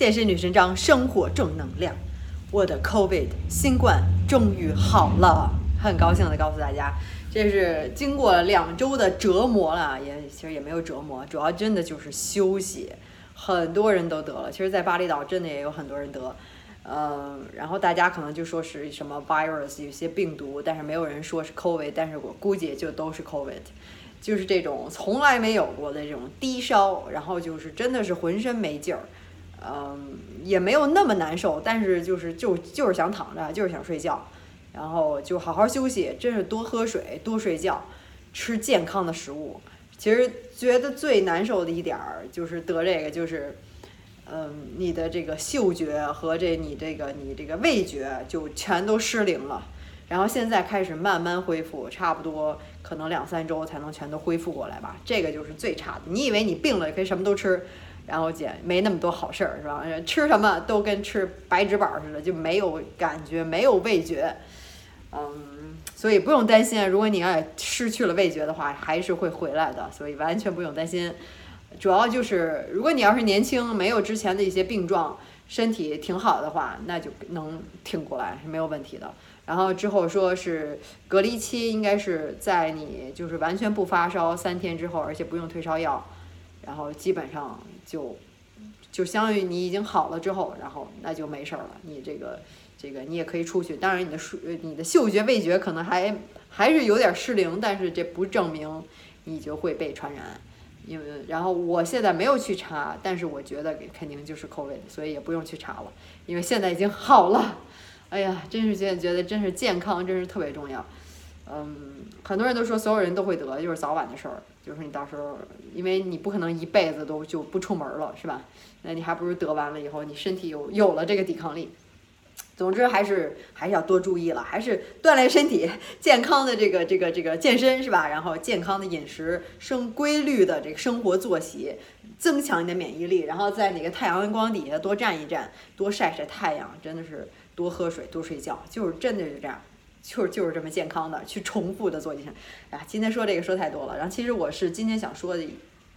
健身女神张，生活正能量。我的 COVID 新冠终于好了，很高兴的告诉大家，这是经过两周的折磨了，也其实也没有折磨，主要真的就是休息。很多人都得了，其实，在巴厘岛真的也有很多人得。嗯，然后大家可能就说是什么 virus，有些病毒，但是没有人说是 COVID，但是我估计就都是 COVID，就是这种从来没有过的这种低烧，然后就是真的是浑身没劲儿。嗯，也没有那么难受，但是就是就就是想躺着，就是想睡觉，然后就好好休息，真是多喝水，多睡觉，吃健康的食物。其实觉得最难受的一点儿就是得这个，就是嗯，你的这个嗅觉和这你这个你这个味觉就全都失灵了。然后现在开始慢慢恢复，差不多可能两三周才能全都恢复过来吧。这个就是最差的。你以为你病了也可以什么都吃？然后减没那么多好事儿是吧？吃什么都跟吃白纸板似的，就没有感觉，没有味觉，嗯，所以不用担心。如果你要失去了味觉的话，还是会回来的，所以完全不用担心。主要就是，如果你要是年轻，没有之前的一些病状，身体挺好的话，那就能挺过来是没有问题的。然后之后说是隔离期，应该是在你就是完全不发烧三天之后，而且不用退烧药。然后基本上就就相当于你已经好了之后，然后那就没事儿了。你这个这个你也可以出去，当然你的嗅你的嗅觉味觉可能还还是有点失灵，但是这不证明你就会被传染。因为然后我现在没有去查，但是我觉得肯定就是 COVID，所以也不用去查了，因为现在已经好了。哎呀，真是现在觉得真是健康真是特别重要。嗯，很多人都说所有人都会得，就是早晚的事儿。就是你到时候，因为你不可能一辈子都就不出门了，是吧？那你还不如得完了以后，你身体有有了这个抵抗力。总之还是还是要多注意了，还是锻炼身体，健康的这个这个这个健身是吧？然后健康的饮食，生规律的这个生活作息，增强你的免疫力。然后在那个太阳光底下多站一站，多晒晒太阳，真的是多喝水，多睡觉，就是真的是这样。就是就是这么健康的去重复的做这些，哎呀，今天说这个说太多了。然后其实我是今天想说的，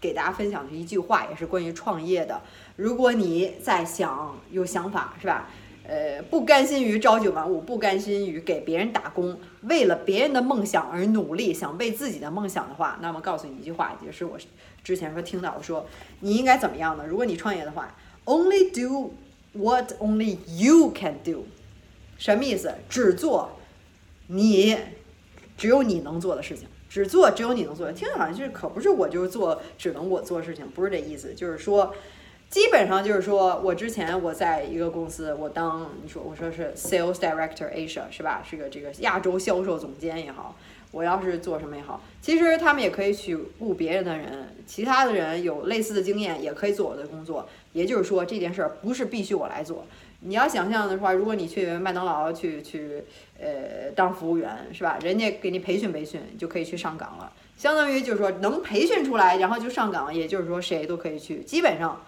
给大家分享的一句话，也是关于创业的。如果你在想有想法是吧？呃，不甘心于朝九晚五，不甘心于给别人打工，为了别人的梦想而努力，想为自己的梦想的话，那么告诉你一句话，也是我之前说听到的，说你应该怎么样呢？如果你创业的话，Only do what only you can do，什么意思？只做。你只有你能做的事情，只做只有你能做的。听着好像就是可不是我就是做只能我做事情，不是这意思。就是说，基本上就是说我之前我在一个公司，我当你说我说是 Sales Director Asia 是吧？是个这个亚洲销售总监也好，我要是做什么也好，其实他们也可以去雇别人的人，其他的人有类似的经验也可以做我的工作。也就是说这件事儿不是必须我来做。你要想象的话，如果你去麦当劳去去呃当服务员是吧？人家给你培训培训，就可以去上岗了。相当于就是说能培训出来，然后就上岗，也就是说谁都可以去。基本上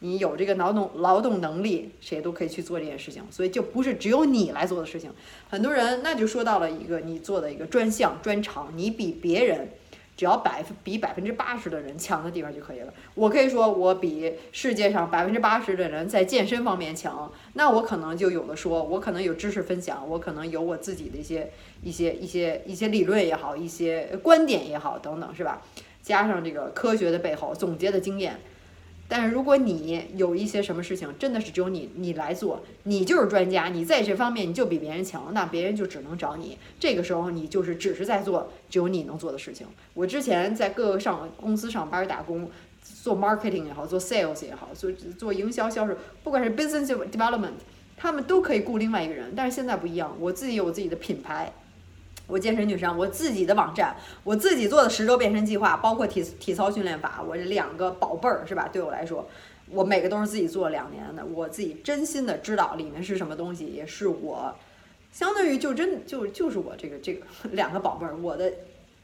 你有这个劳动劳动能力，谁都可以去做这件事情。所以就不是只有你来做的事情。很多人那就说到了一个你做的一个专项专长，你比别人。只要百分比百分之八十的人强的地方就可以了。我可以说我比世界上百分之八十的人在健身方面强，那我可能就有的说，我可能有知识分享，我可能有我自己的一些一些一些一些理论也好，一些观点也好等等，是吧？加上这个科学的背后总结的经验。但是如果你有一些什么事情，真的是只有你你来做，你就是专家，你在这方面你就比别人强，那别人就只能找你。这个时候你就是只是在做只有你能做的事情。我之前在各个上公司上班打工，做 marketing 也好，做 sales 也好，做做营销销售，不管是 business development，他们都可以雇另外一个人。但是现在不一样，我自己有自己的品牌。我健身女神，我自己的网站，我自己做的十周变身计划，包括体体操训练法，我这两个宝贝儿是吧？对我来说，我每个都是自己做两年的，我自己真心的知道里面是什么东西，也是我相当于就真就就是我这个这个两个宝贝儿，我的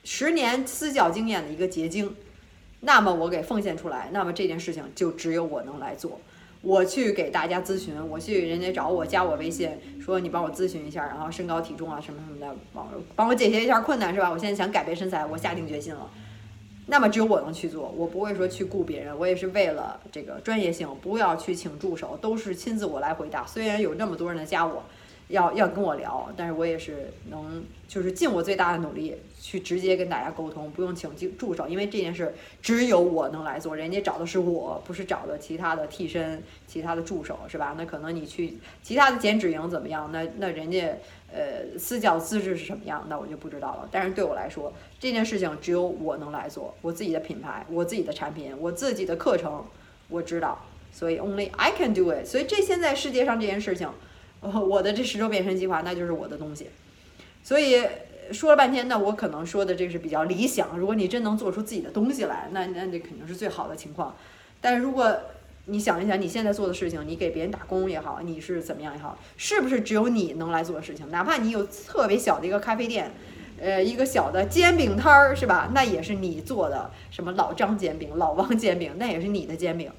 十年私教经验的一个结晶。那么我给奉献出来，那么这件事情就只有我能来做。我去给大家咨询，我去人家找我加我微信，说你帮我咨询一下，然后身高体重啊什么什么的，帮帮我解决一下困难是吧？我现在想改变身材，我下定决心了。那么只有我能去做，我不会说去雇别人，我也是为了这个专业性，不要去请助手，都是亲自我来回答。虽然有那么多人来加我，要要跟我聊，但是我也是能就是尽我最大的努力去直接跟大家沟通，不用请助助手，因为这件事只有我能来做，人家找的是我，不是找的其他的替身、其他的助手，是吧？那可能你去其他的剪纸营怎么样？那那人家。呃，私教资质是什么样，那我就不知道了。但是对我来说，这件事情只有我能来做，我自己的品牌，我自己的产品，我自己的课程，我知道，所以 only I can do it。所以这现在世界上这件事情，我的这十周变身计划，那就是我的东西。所以说了半天，那我可能说的这是比较理想。如果你真能做出自己的东西来，那那这肯定是最好的情况。但是如果你想一想，你现在做的事情，你给别人打工也好，你是怎么样也好，是不是只有你能来做的事情？哪怕你有特别小的一个咖啡店，呃，一个小的煎饼摊儿，是吧？那也是你做的，什么老张煎饼、老王煎饼，那也是你的煎饼。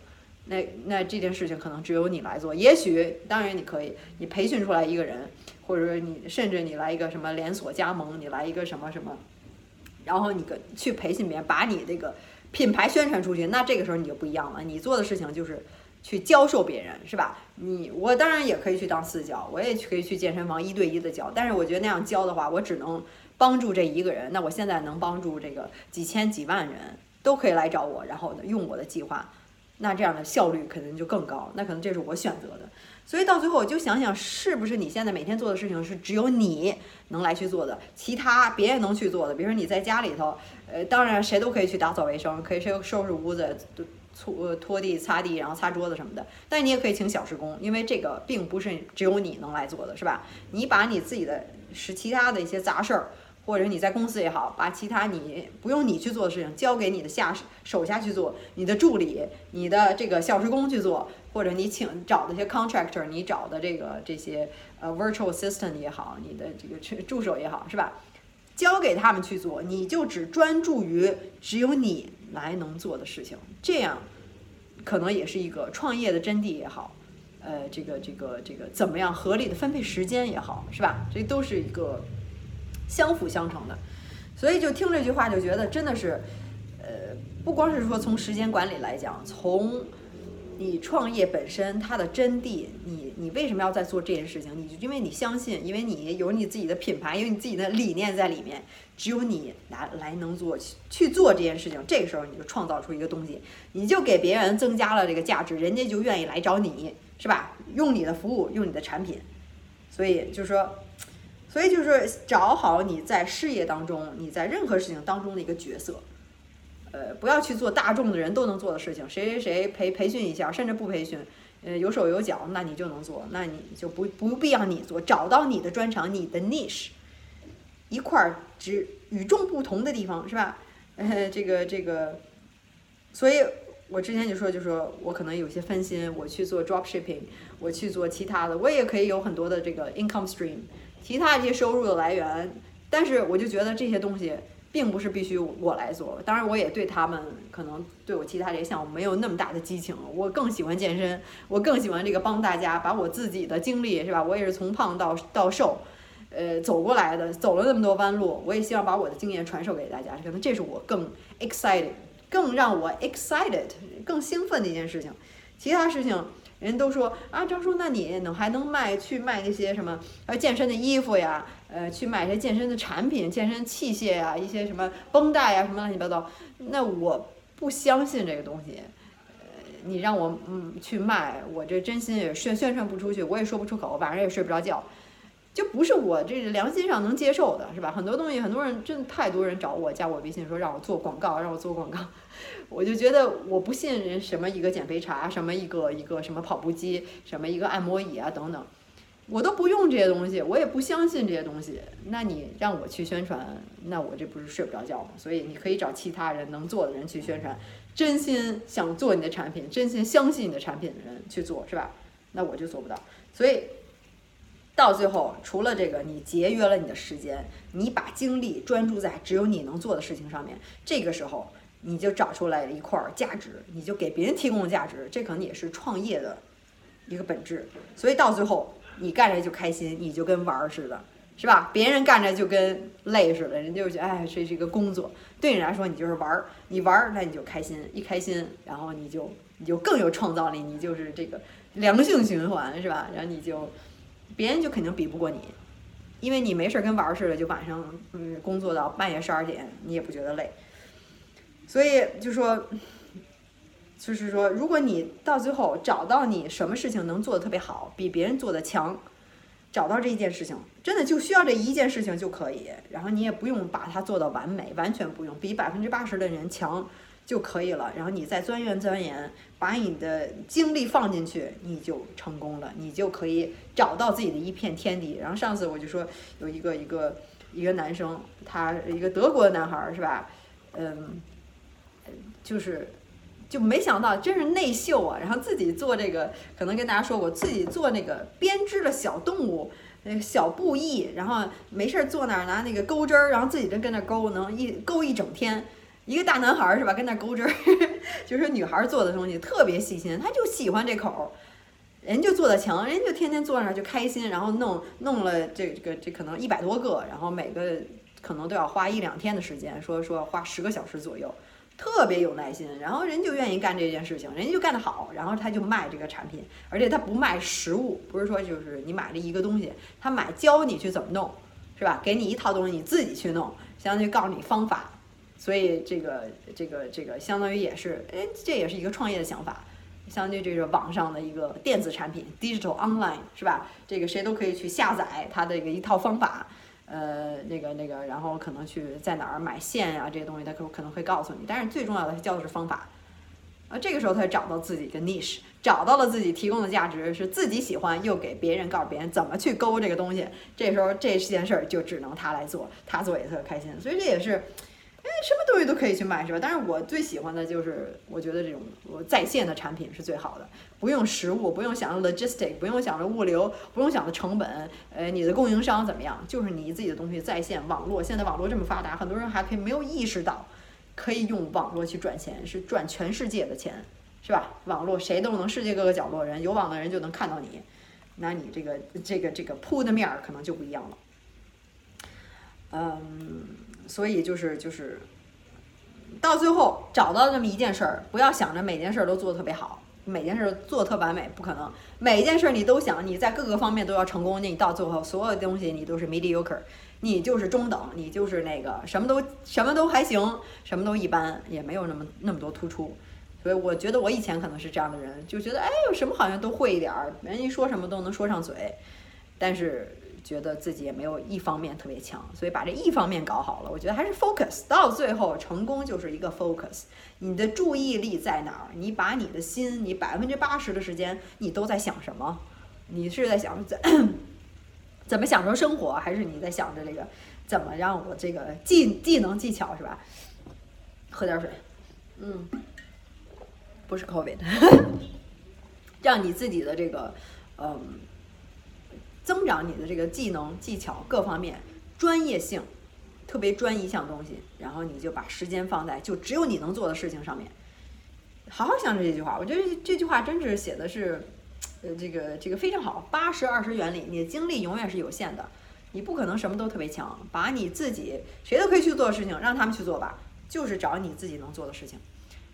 那那这件事情可能只有你来做。也许，当然你可以，你培训出来一个人，或者说你甚至你来一个什么连锁加盟，你来一个什么什么，然后你跟去培训别人，把你这个。品牌宣传出去，那这个时候你就不一样了。你做的事情就是去教授别人，是吧？你我当然也可以去当私教，我也可以去健身房一对一的教。但是我觉得那样教的话，我只能帮助这一个人。那我现在能帮助这个几千几万人都可以来找我，然后用我的计划，那这样的效率肯定就更高。那可能这是我选择的。所以到最后，我就想想，是不是你现在每天做的事情是只有你能来去做的，其他别人能去做的？比如说你在家里头，呃，当然谁都可以去打扫卫生，可以谁收拾屋子、拖拖地、擦地，然后擦桌子什么的。但你也可以请小时工，因为这个并不是只有你能来做的，是吧？你把你自己的是其他的一些杂事儿。或者你在公司也好，把其他你不用你去做的事情交给你的下手下去做，你的助理、你的这个小时工去做，或者你请找的一些 contractor，你找的这个这些呃 virtual assistant 也好，你的这个助手也好，是吧？交给他们去做，你就只专注于只有你来能做的事情，这样可能也是一个创业的真谛也好，呃，这个这个这个怎么样合理的分配时间也好，是吧？这都是一个。相辅相成的，所以就听这句话就觉得真的是，呃，不光是说从时间管理来讲，从你创业本身它的真谛，你你为什么要在做这件事情？你就因为你相信，因为你有你自己的品牌，有你自己的理念在里面，只有你来来能做去做这件事情，这个时候你就创造出一个东西，你就给别人增加了这个价值，人家就愿意来找你，是吧？用你的服务，用你的产品，所以就是说。所以就是找好你在事业当中，你在任何事情当中的一个角色，呃，不要去做大众的人都能做的事情，谁谁谁培培训一下，甚至不培训，呃，有手有脚，那你就能做，那你就不不必要你做，找到你的专长，你的 niche，一块儿只与众不同的地方，是吧？呃，这个这个，所以我之前就说，就说我可能有些分心，我去做 drop shipping，我去做其他的，我也可以有很多的这个 income stream。其他这些收入的来源，但是我就觉得这些东西并不是必须我来做。当然，我也对他们可能对我其他这些项目没有那么大的激情。我更喜欢健身，我更喜欢这个帮大家把我自己的经历是吧？我也是从胖到到瘦，呃，走过来的，走了那么多弯路，我也希望把我的经验传授给大家。可能这是我更 excited，更让我 excited，更兴奋的一件事情。其他事情。人都说啊，张叔，那你能还能卖去卖那些什么呃健身的衣服呀，呃去卖一些健身的产品、健身器械呀，一些什么绷带呀，什么乱七八糟。那我不相信这个东西，呃，你让我嗯去卖，我这真心也宣宣传不出去，我也说不出口，晚上也睡不着觉。就不是我这良心上能接受的，是吧？很多东西，很多人真的太多人找我加我微信说让我做广告，让我做广告，我就觉得我不信人什么一个减肥茶，什么一个一个什么跑步机，什么一个按摩椅啊等等，我都不用这些东西，我也不相信这些东西。那你让我去宣传，那我这不是睡不着觉吗？所以你可以找其他人能做的人去宣传，真心想做你的产品，真心相信你的产品的人去做，是吧？那我就做不到，所以。到最后，除了这个，你节约了你的时间，你把精力专注在只有你能做的事情上面，这个时候你就找出来一块价值，你就给别人提供价值，这可能也是创业的一个本质。所以到最后，你干着就开心，你就跟玩儿似的，是吧？别人干着就跟累似的，人就觉得哎，这是一个工作。对你来说，你就是玩儿，你玩儿那你就开心，一开心，然后你就你就更有创造力，你就是这个良性循环，是吧？然后你就别人就肯定比不过你，因为你没事儿跟玩儿似的，就晚上嗯工作到半夜十二点，你也不觉得累。所以就说，就是说，如果你到最后找到你什么事情能做的特别好，比别人做的强。找到这一件事情，真的就需要这一件事情就可以，然后你也不用把它做到完美，完全不用，比百分之八十的人强就可以了。然后你再钻研钻研，把你的精力放进去，你就成功了，你就可以找到自己的一片天地。然后上次我就说有一个一个一个男生，他一个德国的男孩儿是吧？嗯，就是。就没想到，真是内秀啊！然后自己做这个，可能跟大家说过，自己做那个编织的小动物，那个小布艺，然后没事儿坐那儿拿那个钩针儿，然后自己就跟那钩，能一钩一整天。一个大男孩是吧？跟那钩针儿，就是女孩做的东西特别细心，他就喜欢这口儿，人就做的强，人就天天坐那儿就开心，然后弄弄了这个这可能一百多个，然后每个可能都要花一两天的时间，说说花十个小时左右。特别有耐心，然后人就愿意干这件事情，人家就干得好，然后他就卖这个产品，而且他不卖实物，不是说就是你买了一个东西，他买教你去怎么弄，是吧？给你一套东西，你自己去弄，相当于告诉你方法，所以这个这个这个相当于也是，哎，这也是一个创业的想法，相当于这个网上的一个电子产品，digital online，是吧？这个谁都可以去下载它的一个一套方法。呃，那个那个，然后可能去在哪儿买线呀，这些东西他可可能会告诉你。但是最重要的，他教的是方法。啊，这个时候他找到自己的 niche，找到了自己提供的价值，是自己喜欢，又给别人告诉别人怎么去勾这个东西。这时候这件事儿就只能他来做，他做也特开心。所以这也是。哎，什么东西都可以去卖，是吧？但是我最喜欢的就是，我觉得这种我在线的产品是最好的，不用实物，不用想着 logistic，不用想着物流，不用想着成本，呃，你的供应商怎么样？就是你自己的东西在线网络，现在网络这么发达，很多人还可以没有意识到，可以用网络去赚钱，是赚全世界的钱，是吧？网络谁都能，世界各个角落人有网的人就能看到你，那你这个这个这个铺的面儿可能就不一样了，嗯。所以就是就是，到最后找到那么一件事儿，不要想着每件事儿都做的特别好，每件事儿做特完美，不可能。每一件事儿你都想你在各个方面都要成功，那你到最后所有的东西你都是 mediocre，你就是中等，你就是那个什么都什么都还行，什么都一般，也没有那么那么多突出。所以我觉得我以前可能是这样的人，就觉得哎，有什么好像都会一点儿，人一说什么都能说上嘴，但是。觉得自己也没有一方面特别强，所以把这一方面搞好了，我觉得还是 focus。到最后，成功就是一个 focus。你的注意力在哪儿？你把你的心，你百分之八十的时间，你都在想什么？你是在想怎 怎么享受生活，还是你在想着这个怎么让我这个技技能技巧是吧？喝点水，嗯，不是 COVID，让你自己的这个，嗯。增长你的这个技能、技巧各方面专业性，特别专一项东西，然后你就把时间放在就只有你能做的事情上面。好好想着这句话，我觉得这句话真是写的是，呃，这个这个非常好。八十二十原理，你的精力永远是有限的，你不可能什么都特别强。把你自己谁都可以去做的事情，让他们去做吧，就是找你自己能做的事情。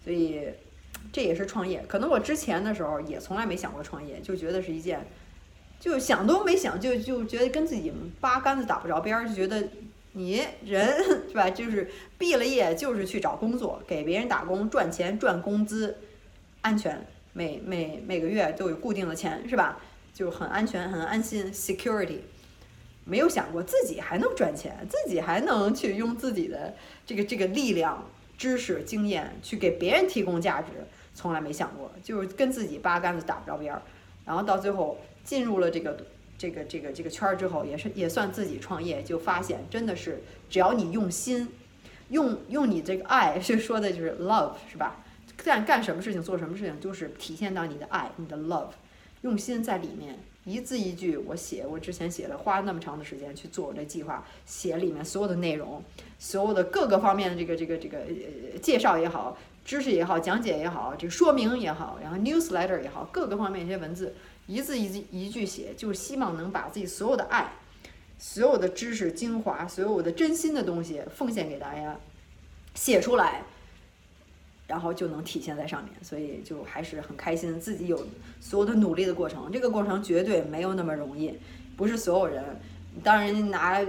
所以这也是创业。可能我之前的时候也从来没想过创业，就觉得是一件。就想都没想，就就觉得跟自己八竿子打不着边儿，就觉得你人 是吧？就是毕了业就是去找工作，给别人打工赚钱赚工资，安全，每每每个月都有固定的钱是吧？就很安全很安心，security，没有想过自己还能赚钱，自己还能去用自己的这个这个力量、知识、经验去给别人提供价值，从来没想过，就是跟自己八竿子打不着边儿，然后到最后。进入了这个这个这个这个圈儿之后，也是也算自己创业，就发现真的是只要你用心，用用你这个爱，是说的就是 love 是吧？干干什么事情做什么事情，就是体现到你的爱，你的 love，用心在里面，一字一句我写，我之前写了，花了那么长的时间去做我这计划，写里面所有的内容，所有的各个方面的这个这个这个介绍也好，知识也好，讲解也好，这说明也好，然后 newsletter 也好，各个方面一些文字。一字一句一句写，就是希望能把自己所有的爱，所有的知识精华，所有的真心的东西奉献给大家，写出来，然后就能体现在上面。所以就还是很开心，自己有所有的努力的过程。这个过程绝对没有那么容易，不是所有人。当然拿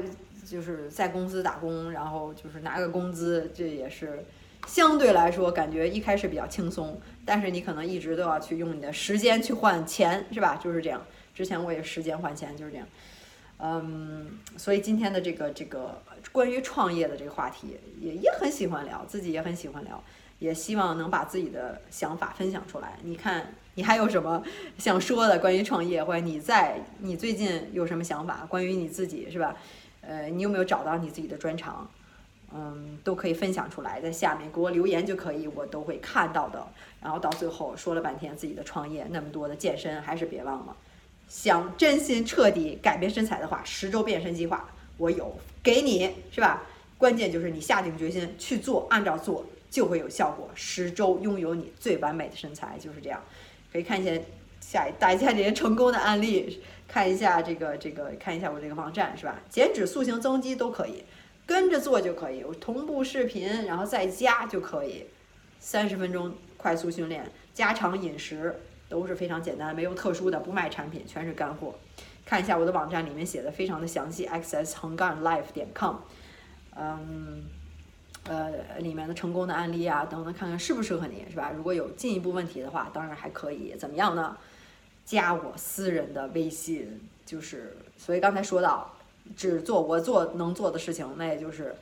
就是在公司打工，然后就是拿个工资，这也是相对来说感觉一开始比较轻松。但是你可能一直都要去用你的时间去换钱，是吧？就是这样。之前我也时间换钱，就是这样。嗯，所以今天的这个这个关于创业的这个话题，也也很喜欢聊，自己也很喜欢聊，也希望能把自己的想法分享出来。你看，你还有什么想说的关于创业，或者你在你最近有什么想法关于你自己，是吧？呃，你有没有找到你自己的专长？嗯，都可以分享出来，在下面给我留言就可以，我都会看到的。然后到最后说了半天自己的创业，那么多的健身，还是别忘了，想真心彻底改变身材的话，十周变身计划我有给你，是吧？关键就是你下定决心去做，按照做就会有效果。十周拥有你最完美的身材，就是这样。可以看一下下打一下这些成功的案例，看一下这个这个，看一下我这个网站，是吧？减脂、塑形、增肌都可以。跟着做就可以，我同步视频，然后再加就可以。三十分钟快速训练，家常饮食都是非常简单，没有特殊的，不卖产品，全是干货。看一下我的网站里面写的非常的详细，xs 横杠 life 点 com，嗯，呃，里面的成功的案例啊等等，看看适不适合你，是吧？如果有进一步问题的话，当然还可以怎么样呢？加我私人的微信，就是所以刚才说到。只做我做能做的事情，那也就是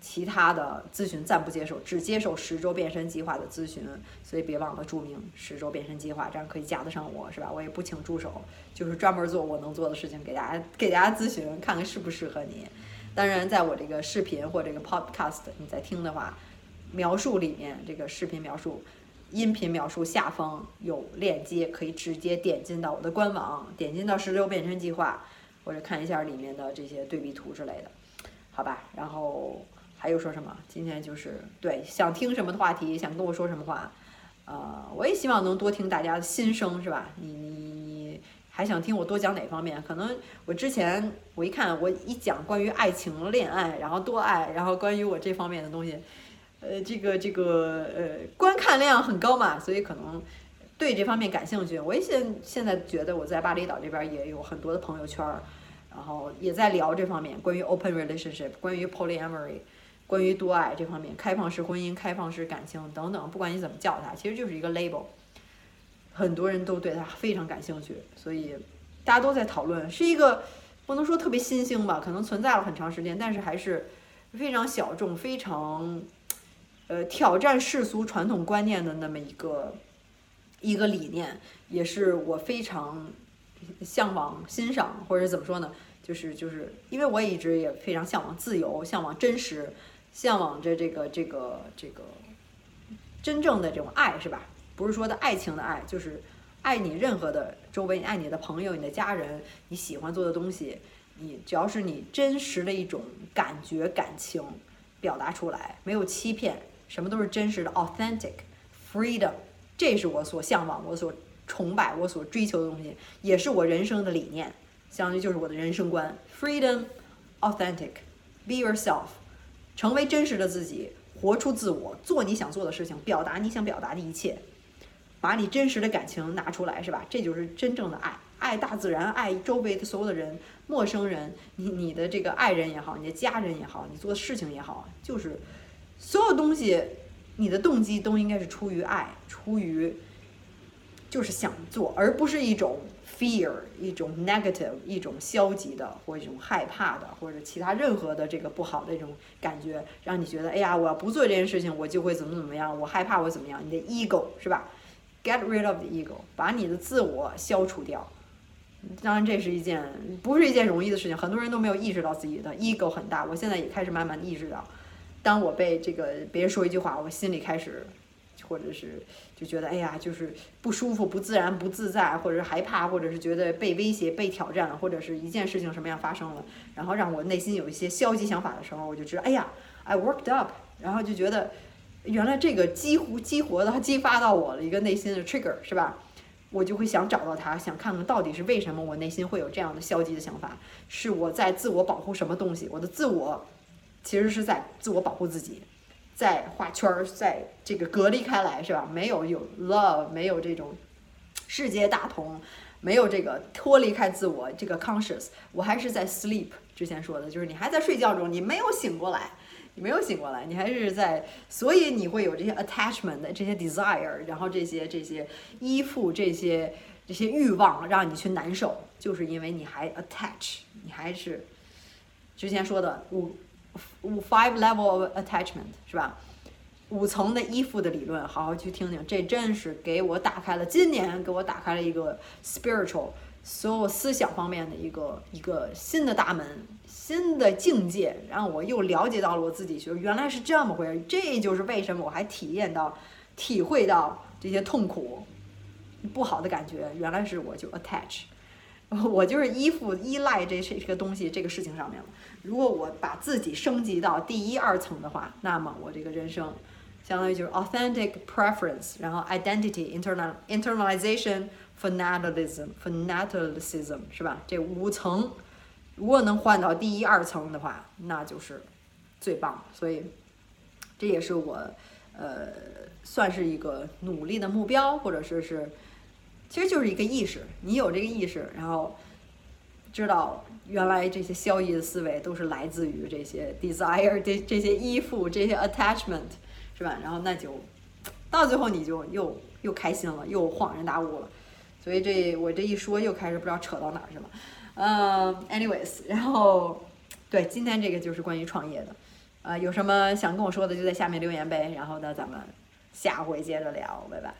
其他的咨询暂不接受，只接受十周变身计划的咨询。所以别忘了注明十周变身计划，这样可以加得上我，是吧？我也不请助手，就是专门做我能做的事情，给大家给大家咨询，看看适不适合你。当然，在我这个视频或这个 podcast 你在听的话，描述里面这个视频描述、音频描述下方有链接，可以直接点进到我的官网，点进到十周变身计划。或者看一下里面的这些对比图之类的，好吧？然后还有说什么？今天就是对想听什么的话题，想跟我说什么话，呃，我也希望能多听大家的心声，是吧？你你你还想听我多讲哪方面？可能我之前我一看我一讲关于爱情、恋爱，然后多爱，然后关于我这方面的东西，呃，这个这个呃观看量很高嘛，所以可能。对这方面感兴趣，我也现现在觉得我在巴厘岛这边也有很多的朋友圈儿，然后也在聊这方面，关于 open relationship，关于 polyamory，关于多爱这方面，开放式婚姻、开放式感情等等，不管你怎么叫它，其实就是一个 label，很多人都对它非常感兴趣，所以大家都在讨论，是一个不能说特别新兴吧，可能存在了很长时间，但是还是非常小众、非常呃挑战世俗传统观念的那么一个。一个理念，也是我非常向往、欣赏，或者怎么说呢？就是就是，因为我一直也非常向往自由，向往真实，向往着这个这个这个真正的这种爱，是吧？不是说的爱情的爱，就是爱你任何的周围，爱你的朋友、你的家人，你喜欢做的东西，你只要是你真实的一种感觉、感情表达出来，没有欺骗，什么都是真实的，authentic freedom。这是我所向往、我所崇拜、我所追求的东西，也是我人生的理念，相当于就是我的人生观。Freedom, authentic, be yourself，成为真实的自己，活出自我，做你想做的事情，表达你想表达的一切，把你真实的感情拿出来，是吧？这就是真正的爱，爱大自然，爱周围的所有的人，陌生人，你你的这个爱人也好，你的家人也好，你做的事情也好，就是所有东西。你的动机都应该是出于爱，出于就是想做，而不是一种 fear，一种 negative，一种消极的，或一种害怕的，或者其他任何的这个不好的一种感觉，让你觉得，哎呀，我要不做这件事情，我就会怎么怎么样，我害怕我怎么样，你的 ego 是吧？Get rid of the ego，把你的自我消除掉。当然，这是一件不是一件容易的事情，很多人都没有意识到自己的 ego 很大。我现在也开始慢慢意识到。当我被这个别人说一句话，我心里开始，或者是就觉得哎呀，就是不舒服、不自然、不自在，或者是害怕，或者是觉得被威胁、被挑战，或者是一件事情什么样发生了，然后让我内心有一些消极想法的时候，我就知道，哎呀，I worked up，然后就觉得，原来这个激活、激活的、激发到我的一个内心的 trigger 是吧？我就会想找到它，想看看到底是为什么我内心会有这样的消极的想法，是我在自我保护什么东西？我的自我其实是在自我保护自己，在画圈儿，在这个隔离开来，是吧？没有有 love，没有这种世界大同，没有这个脱离开自我这个 conscious，我还是在 sleep。之前说的就是你还在睡觉中，你没有醒过来。你没有醒过来，你还是在，所以你会有这些 attachment 的这些 desire，然后这些这些依附这些这些欲望让你去难受，就是因为你还 attach，你还是之前说的五五 five level of attachment 是吧？五层的依附的理论，好好去听听，这真是给我打开了今年给我打开了一个 spiritual 所有思想方面的一个一个新的大门。新的境界让我又了解到了我自己，就原来是这么回事。这就是为什么我还体验到、体会到这些痛苦、不好的感觉。原来是我就 attach，我就是依附、依赖这这个东西、这个事情上面了。如果我把自己升级到第一二层的话，那么我这个人生相当于就是 authentic preference，然后 identity internal internalization fanaticism fanaticism 是吧？这五层。如果能换到第一二层的话，那就是最棒。所以这也是我呃算是一个努力的目标，或者说是其实就是一个意识。你有这个意识，然后知道原来这些消极的思维都是来自于这些 desire 这这些依附这些 attachment 是吧？然后那就到最后你就又又开心了，又恍然大悟了。所以这我这一说又开始不知道扯到哪儿去了。嗯，anyways，然后，对，今天这个就是关于创业的，呃，有什么想跟我说的就在下面留言呗，然后呢，咱们下回接着聊，拜拜。